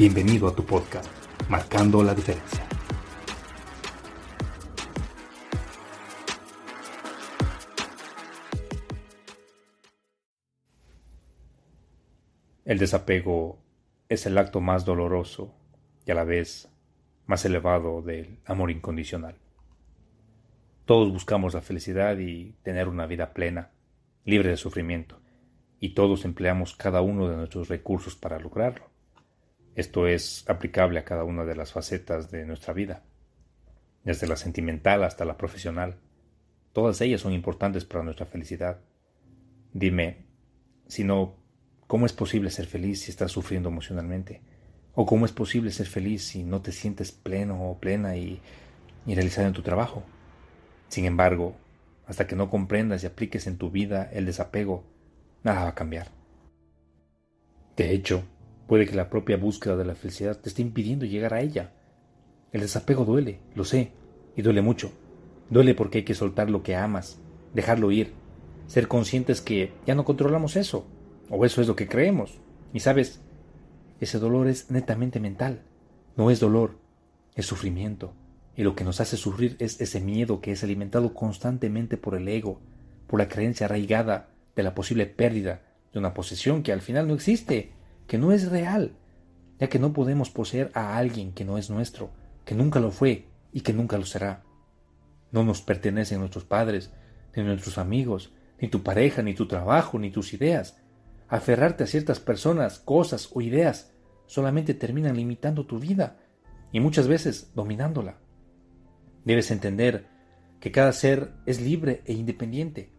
Bienvenido a tu podcast, Marcando la Diferencia. El desapego es el acto más doloroso y a la vez más elevado del amor incondicional. Todos buscamos la felicidad y tener una vida plena, libre de sufrimiento y todos empleamos cada uno de nuestros recursos para lograrlo. Esto es aplicable a cada una de las facetas de nuestra vida, desde la sentimental hasta la profesional. Todas ellas son importantes para nuestra felicidad. Dime, si no, ¿cómo es posible ser feliz si estás sufriendo emocionalmente? ¿O cómo es posible ser feliz si no te sientes pleno o plena y, y realizado en tu trabajo? Sin embargo, hasta que no comprendas y apliques en tu vida el desapego, nada va a cambiar. De hecho, puede que la propia búsqueda de la felicidad te esté impidiendo llegar a ella. El desapego duele, lo sé, y duele mucho. Duele porque hay que soltar lo que amas, dejarlo ir, ser conscientes que ya no controlamos eso, o eso es lo que creemos. Y sabes, ese dolor es netamente mental, no es dolor, es sufrimiento. Y lo que nos hace sufrir es ese miedo que es alimentado constantemente por el ego, por la creencia arraigada de la posible pérdida de una posesión que al final no existe, que no es real, ya que no podemos poseer a alguien que no es nuestro, que nunca lo fue y que nunca lo será. No nos pertenecen nuestros padres, ni nuestros amigos, ni tu pareja, ni tu trabajo, ni tus ideas. Aferrarte a ciertas personas, cosas o ideas solamente terminan limitando tu vida y muchas veces dominándola. Debes entender que cada ser es libre e independiente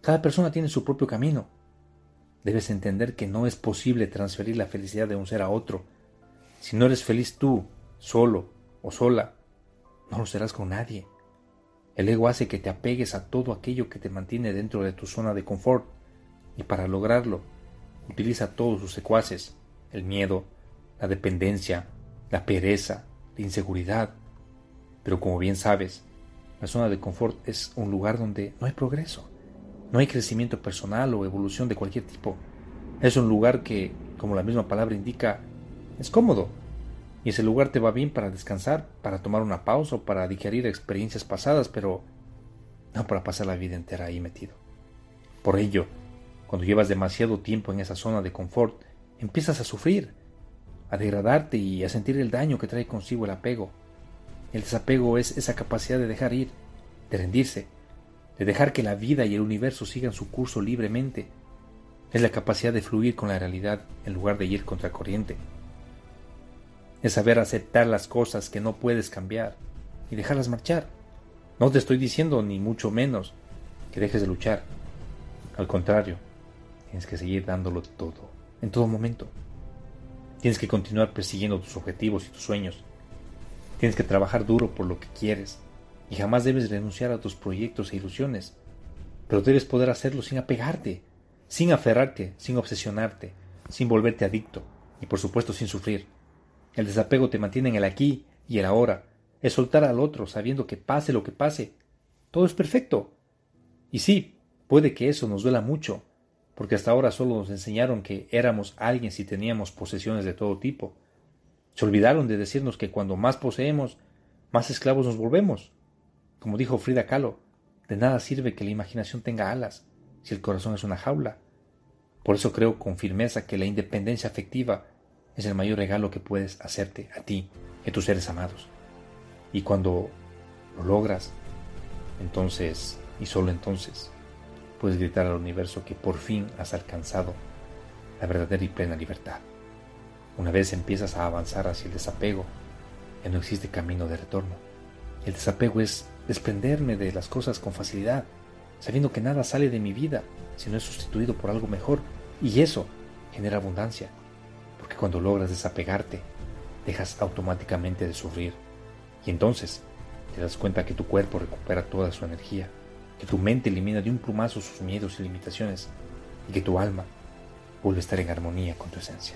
cada persona tiene su propio camino. Debes entender que no es posible transferir la felicidad de un ser a otro. Si no eres feliz tú, solo o sola, no lo serás con nadie. El ego hace que te apegues a todo aquello que te mantiene dentro de tu zona de confort y para lograrlo utiliza todos sus secuaces, el miedo, la dependencia, la pereza, la inseguridad. Pero como bien sabes, la zona de confort es un lugar donde no hay progreso. No hay crecimiento personal o evolución de cualquier tipo. Es un lugar que, como la misma palabra indica, es cómodo. Y ese lugar te va bien para descansar, para tomar una pausa o para digerir experiencias pasadas, pero no para pasar la vida entera ahí metido. Por ello, cuando llevas demasiado tiempo en esa zona de confort, empiezas a sufrir, a degradarte y a sentir el daño que trae consigo el apego. El desapego es esa capacidad de dejar ir, de rendirse, de dejar que la vida y el universo sigan su curso libremente. Es la capacidad de fluir con la realidad en lugar de ir contra corriente. Es saber aceptar las cosas que no puedes cambiar y dejarlas marchar. No te estoy diciendo ni mucho menos que dejes de luchar. Al contrario, tienes que seguir dándolo todo, en todo momento. Tienes que continuar persiguiendo tus objetivos y tus sueños. Tienes que trabajar duro por lo que quieres y jamás debes renunciar a tus proyectos e ilusiones, pero debes poder hacerlo sin apegarte, sin aferrarte, sin obsesionarte, sin volverte adicto y por supuesto sin sufrir. El desapego te mantiene en el aquí y el ahora, es soltar al otro sabiendo que pase lo que pase, todo es perfecto. Y sí, puede que eso nos duela mucho, porque hasta ahora solo nos enseñaron que éramos alguien si teníamos posesiones de todo tipo. Se olvidaron de decirnos que cuando más poseemos, más esclavos nos volvemos. Como dijo Frida Kahlo, de nada sirve que la imaginación tenga alas si el corazón es una jaula. Por eso creo con firmeza que la independencia afectiva es el mayor regalo que puedes hacerte a ti y a tus seres amados. Y cuando lo logras, entonces, y solo entonces, puedes gritar al universo que por fin has alcanzado la verdadera y plena libertad. Una vez empiezas a avanzar hacia el desapego, ya no existe camino de retorno. El desapego es desprenderme de las cosas con facilidad, sabiendo que nada sale de mi vida si no es sustituido por algo mejor. Y eso genera abundancia, porque cuando logras desapegarte, dejas automáticamente de sufrir. Y entonces te das cuenta que tu cuerpo recupera toda su energía, que tu mente elimina de un plumazo sus miedos y limitaciones, y que tu alma vuelve a estar en armonía con tu esencia.